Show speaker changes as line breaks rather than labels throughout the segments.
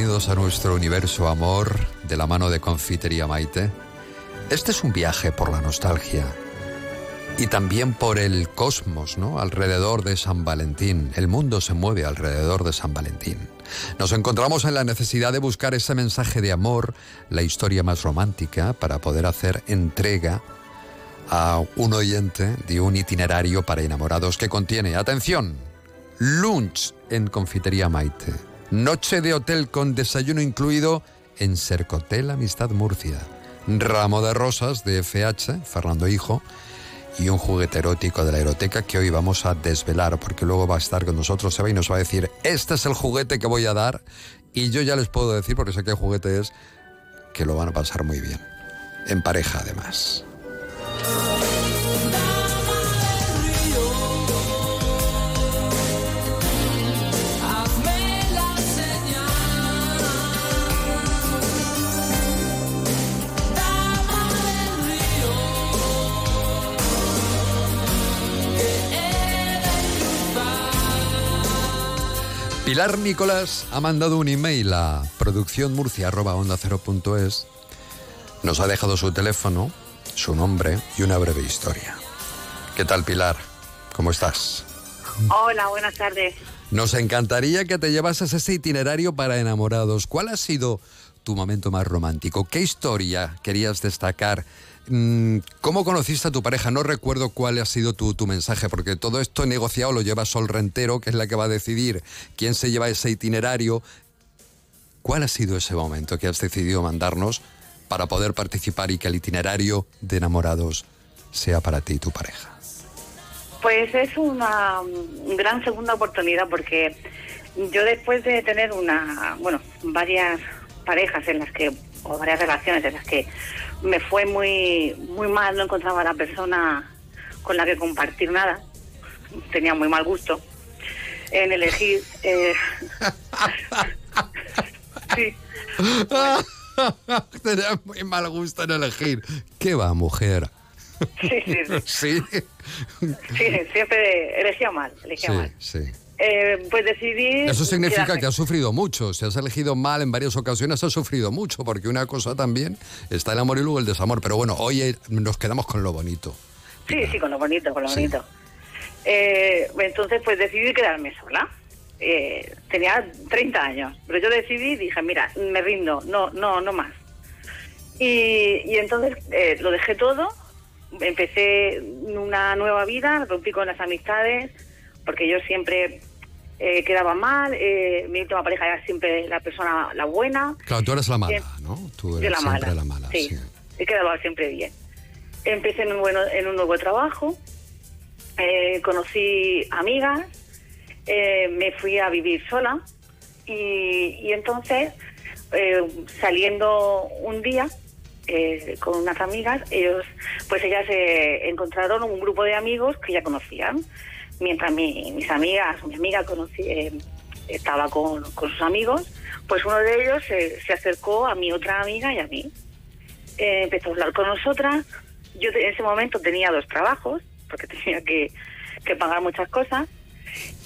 bienvenidos a nuestro universo amor de la mano de Confitería Maite. Este es un viaje por la nostalgia y también por el cosmos, ¿no? Alrededor de San Valentín. El mundo se mueve alrededor de San Valentín. Nos encontramos en la necesidad de buscar ese mensaje de amor, la historia más romántica, para poder hacer entrega a un oyente de un itinerario para enamorados que contiene, atención, lunch en Confitería Maite, noche de hotel con desayuno incluido en Cercotel Amistad Murcia, ramo de rosas de FH, Fernando Hijo, y un juguete erótico de la eroteca que hoy vamos a desvelar porque luego va a estar con nosotros Seba y nos va a decir, este es el juguete que voy a dar y yo ya les puedo decir, porque sé qué juguete es, que lo van a pasar muy bien. En pareja además. Pilar Nicolás ha mandado un email a producciónmurcia.onda0.es. Nos ha dejado su teléfono, su nombre y una breve historia. ¿Qué tal, Pilar? ¿Cómo estás?
Hola, buenas tardes.
Nos encantaría que te llevases ese itinerario para enamorados. ¿Cuál ha sido tu momento más romántico? ¿Qué historia querías destacar ¿Cómo conociste a tu pareja? No recuerdo cuál ha sido tu, mensaje, porque todo esto negociado lo lleva Sol Rentero, que es la que va a decidir quién se lleva ese itinerario. ¿Cuál ha sido ese momento que has decidido mandarnos para poder participar y que el itinerario de enamorados sea para ti y tu pareja?
Pues es una gran segunda oportunidad porque yo después de tener una, bueno, varias parejas en las que, o varias relaciones en las que me fue muy, muy mal, no encontraba a la persona con la que compartir nada, tenía muy mal gusto en elegir. Eh,
sí. tenía muy mal gusto en elegir. ¿Qué va, mujer?
Sí, sí, sí. Sí, siempre elegía mal, elegía mal. Sí. Eh, pues decidí...
Eso significa que has sufrido mucho. Si has elegido mal en varias ocasiones, has sufrido mucho, porque una cosa también está el amor y luego el desamor. Pero bueno, hoy eh, nos quedamos con lo bonito.
Sí, sí, con lo bonito, con lo bonito. Eh, entonces, pues decidí quedarme sola. tenía 30 años, pero yo decidí, dije, mira, me rindo, no, no, no más. Y, y entonces lo dejé todo, empecé una nueva vida, rompí con las amistades, porque yo siempre eh, quedaba mal, eh, mi última pareja era siempre la persona la buena.
Claro, tú eres la mala, ¿no? Tú eres siempre la mala.
Sí, he quedado siempre bien. Empecé en un, bueno, en un nuevo trabajo, eh, conocí amigas, me fui a vivir sola y, entonces, saliendo un día, con unas amigas, ellos, pues ellas encontraron un grupo de amigos que ya conocían mientras mis amigas, mi amiga conocí, eh, estaba con, sus amigos, pues uno de ellos se acercó a mi otra amiga y a mí. Eh, empezó a hablar con nosotras. Yo en ese momento tenía dos trabajos, porque tenía que, pagar muchas cosas.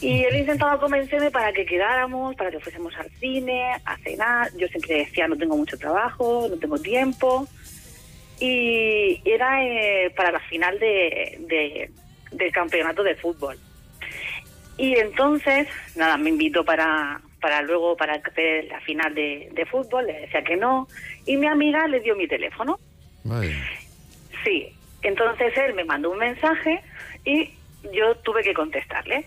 Y él intentaba convencerme para que quedáramos, para que fuésemos al cine, a cenar. Yo siempre decía, no tengo mucho trabajo, no tengo tiempo. Y era eh, para la final de, del campeonato de fútbol. Y entonces, nada, me invitó para, para luego para hacer la final de, fútbol, le decía que no, y mi amiga le dio mi teléfono. Sí, entonces él me mandó un mensaje y yo tuve que contestarle.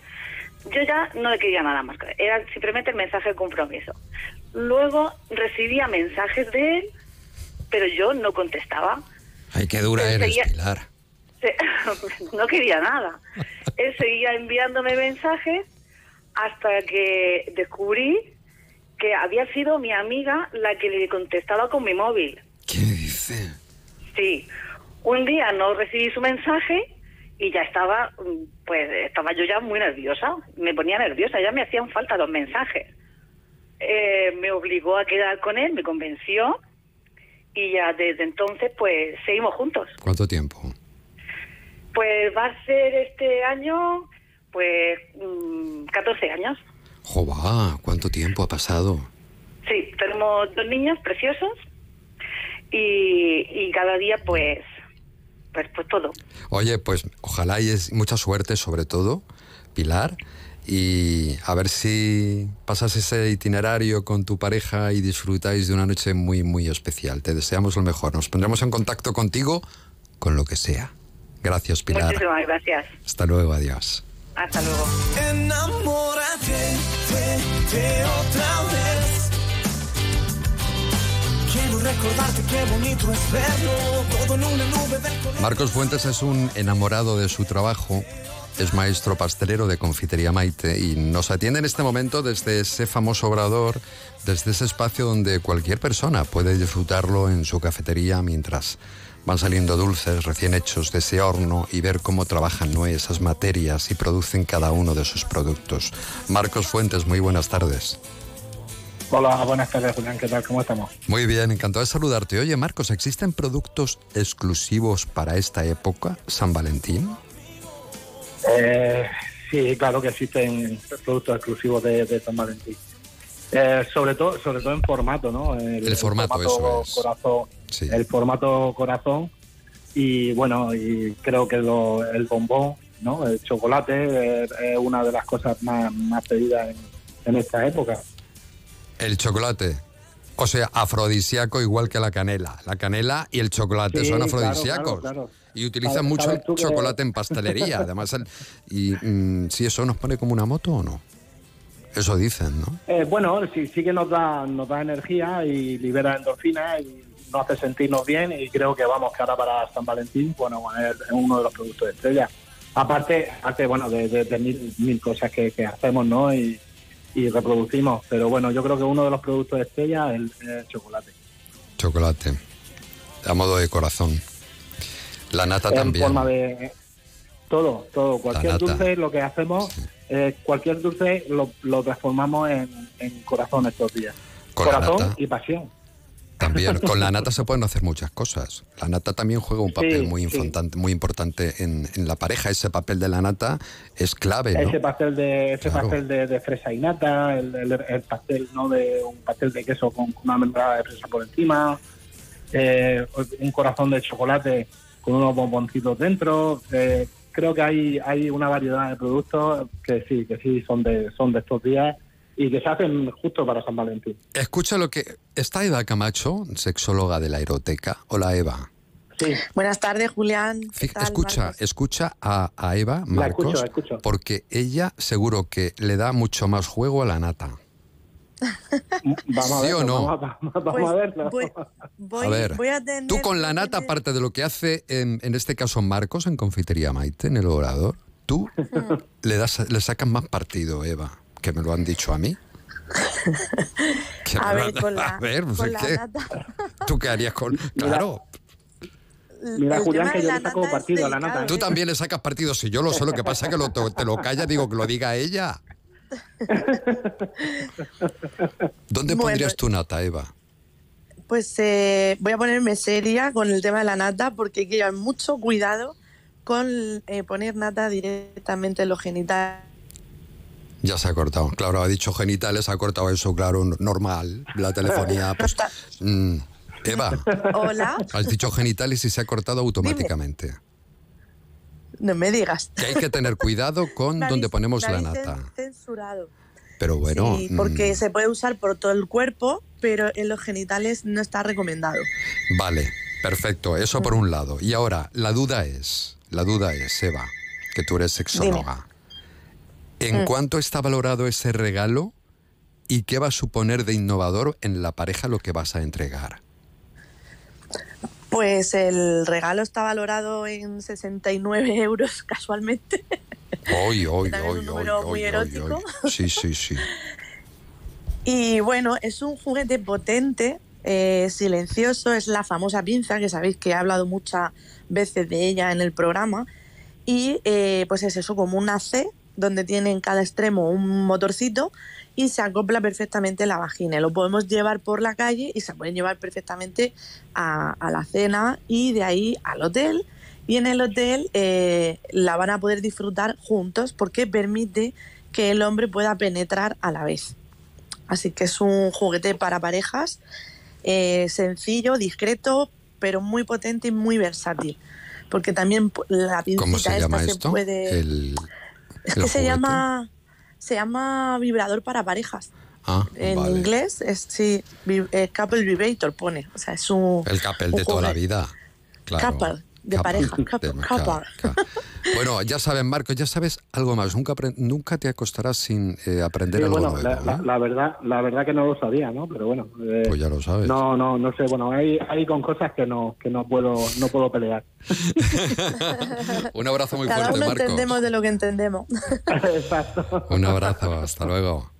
Yo ya no le quería nada más, era simplemente el mensaje de compromiso. Luego recibía mensajes de él, pero yo no contestaba.
Ay, qué dura eres, Pilar.
no quería nada. Él seguía enviándome mensajes hasta que descubrí que había sido mi amiga la que le contestaba con mi móvil.
¿Qué dice?
Sí. Un día no recibí su mensaje y ya estaba, pues estaba yo ya muy nerviosa. Me ponía nerviosa, ya me hacían falta los mensajes. Eh, me obligó a quedar con él, me convenció y ya desde entonces pues seguimos juntos.
¿Cuánto tiempo?
Pues va a ser este año, pues, 14 mm, años.
¡Jova! ¿Cuánto tiempo ha pasado?
Sí, tenemos dos niños preciosos y, cada día pues, pues, pues todo.
Oye, pues ojalá y es mucha suerte sobre todo, Pilar y a ver si pasas ese itinerario con tu pareja y disfrutáis de una noche muy, muy especial. Te deseamos lo mejor. Nos pondremos en contacto contigo con lo que sea. Gracias, Pilar.
Muchísimas gracias.
Hasta luego, adiós.
Hasta luego.
Marcos Fuentes es un enamorado de su trabajo es maestro pastelero de Confitería Maite y nos atiende en este momento desde ese famoso obrador, desde ese espacio donde cualquier persona puede disfrutarlo en su cafetería mientras van saliendo dulces recién hechos de ese horno y ver cómo trabajan esas materias y producen cada uno de sus productos. Marcos Fuentes, muy buenas tardes.
Hola, buenas tardes, Julián. ¿Qué tal? ¿Cómo estamos?
Muy bien, encantado de saludarte. Oye, Marcos, ¿existen productos exclusivos para esta época, San Valentín?
Eh, sí, claro que existen productos exclusivos de, San Valentín. Eh, sobre todo sobre todo en formato, ¿no?
El, formato,
corazón, el formato corazón y bueno, y creo que el bombón, ¿no? El chocolate es, una de las cosas más, más pedidas en, esta época.
El chocolate. O sea, afrodisíaco igual que la canela. La canela y el chocolate son afrodisíacos. Y utilizan mucho el chocolate en pastelería, además. y mm, si eso nos pone como una moto o no. Eso dicen, ¿no?
Eh, bueno, sí, sí que nos da, nos da energía y libera endorfina y nos hace sentirnos bien y creo que vamos que ahora para San Valentín, bueno, es, uno de los productos de estrella. Aparte, aparte bueno, de, mil, mil, cosas que, hacemos, ¿no? Y, reproducimos. Pero bueno, yo creo que uno de los productos de estrella es el chocolate.
Chocolate. A modo de corazón. La nata también.
En forma de todo, todo. Cualquier dulce, lo que hacemos, cualquier dulce lo, transformamos en, corazón estos días. corazón y pasión.
También con la nata se pueden hacer muchas cosas. La nata también juega un papel muy, importante, muy importante en, la pareja. Ese papel de la nata es clave. ¿no?
Ese pastel de ese pastel de, fresa y nata, el, pastel no de un pastel de queso con una membrana de fresa por encima, eh, un corazón de chocolate con unos bomboncitos dentro. Eh, creo que hay, hay una variedad de productos que sí, que sí son de, son de estos días y que se hacen justo para San Valentín.
Escucha lo que... Está Eva Camacho, sexóloga de la Aeroteca. Hola Eva.
Sí. Buenas tardes, Julián.
escucha, escucha a, Eva, Marcos, porque ella seguro que le da mucho más juego a la nata.
Vamos a ¿Sí o no? Vamos, a verlo.
a ver, tú con la nata, aparte de lo que hace en, este caso Marcos en Confitería Maite, en el orador, tú le, das, le sacas más partido, Eva, que me lo han dicho a mí.
a, ver, con la, nata.
¿Tú qué harías con...? Claro.
Mira, Julián, que yo le saco partido a la nata.
Tú también le sacas partido. Si yo lo sé, lo que pasa es que te lo calla, digo que lo diga ella. ¿Dónde pondrías tu nata, Eva?
Pues eh, voy a ponerme seria con el tema de la nata porque hay que llevar mucho cuidado con eh, poner nata directamente en los genitales.
Ya se ha cortado. Claro, ha dicho genitales, ha cortado eso, claro, normal. La telefonía, pues. Mm, Eva.
Hola.
Has dicho genitales y se ha cortado automáticamente.
No me digas.
Que hay que tener cuidado con donde ponemos la nata.
censurado.
Pero bueno.
Sí, porque mm. se puede usar por todo el cuerpo, pero en los genitales no está recomendado.
Vale, perfecto. Eso por un lado. Y ahora, la duda es, la duda es, Eva, que tú eres sexóloga. ¿En mm. cuánto está valorado ese regalo y qué va a suponer de innovador en la pareja lo que vas a entregar?
Pues el regalo está valorado en 69 euros casualmente.
Hoy, hoy, hoy,
un número muy erótico.
Sí, sí, sí.
y bueno, es un juguete potente, eh, silencioso, es la famosa pinza, que sabéis que he hablado muchas veces de ella en el programa. Y eh, pues es eso, como una C, donde tiene en cada extremo un motorcito y se acopla perfectamente la vagina. Lo podemos llevar por la calle y se puede llevar perfectamente a, la cena y de ahí al hotel. Y en el hotel eh, la van a poder disfrutar juntos porque permite que el hombre pueda penetrar a la vez. Así que es un juguete para parejas, eh, sencillo, discreto, pero muy potente y muy versátil. Porque también la pincita
¿Cómo se llama
esta
esto?
se puede.
El,
es que se llama se llama vibrador para parejas.
Ah,
En
vale.
inglés es sí, eh, couple vibrator pone, o sea, es un
El couple
un
de toda la vida. Claro.
Couple, de pareja, couple,
Bueno, ya saben, Marco, ya sabes algo más. Nunca, nunca te acostarás sin eh, aprender
Sí,
algo
bueno,
nuevo.
la, la- la verdad, la verdad que no lo sabía, ¿no? Pero bueno, eh,
Pues ya lo sabes.
no, no, no sé. Bueno, hay, hay con cosas que no, que no puedo, no puedo pelear.
Un abrazo muy
Cada
fuerte,
uno
Marcos.
entendemos de lo que entendemos.
Exacto.
Un abrazo, hasta luego.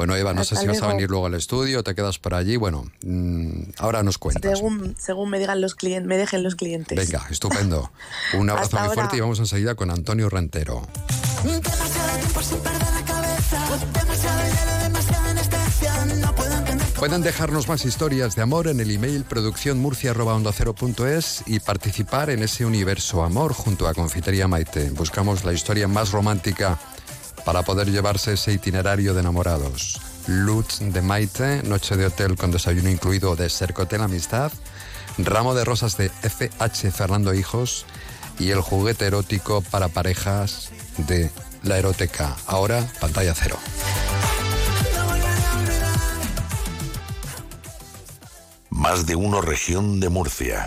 Bueno, Eva, no sé
Hasta
si vas a
luego.
venir luego al estudio, te quedas por allí. Bueno, mm, ahora nos cuentas.
según, según me digan los clientes, me dejen los clientes.
Venga, estupendo. Un abrazo muy
ahora.
fuerte y vamos enseguida con Antonio Rentero. Pueden dejarnos más historias de amor en el email producciónmurcia.es y participar en ese universo amor junto a Confitería Maite. Buscamos la historia más romántica para poder llevarse ese itinerario de enamorados. Lutz de Maite, noche de hotel con desayuno incluido de Sercotel Amistad, ramo de rosas de FH Fernando Hijos y el juguete erótico para parejas de la eroteca. Ahora, pantalla cero.
Más de uno región de Murcia.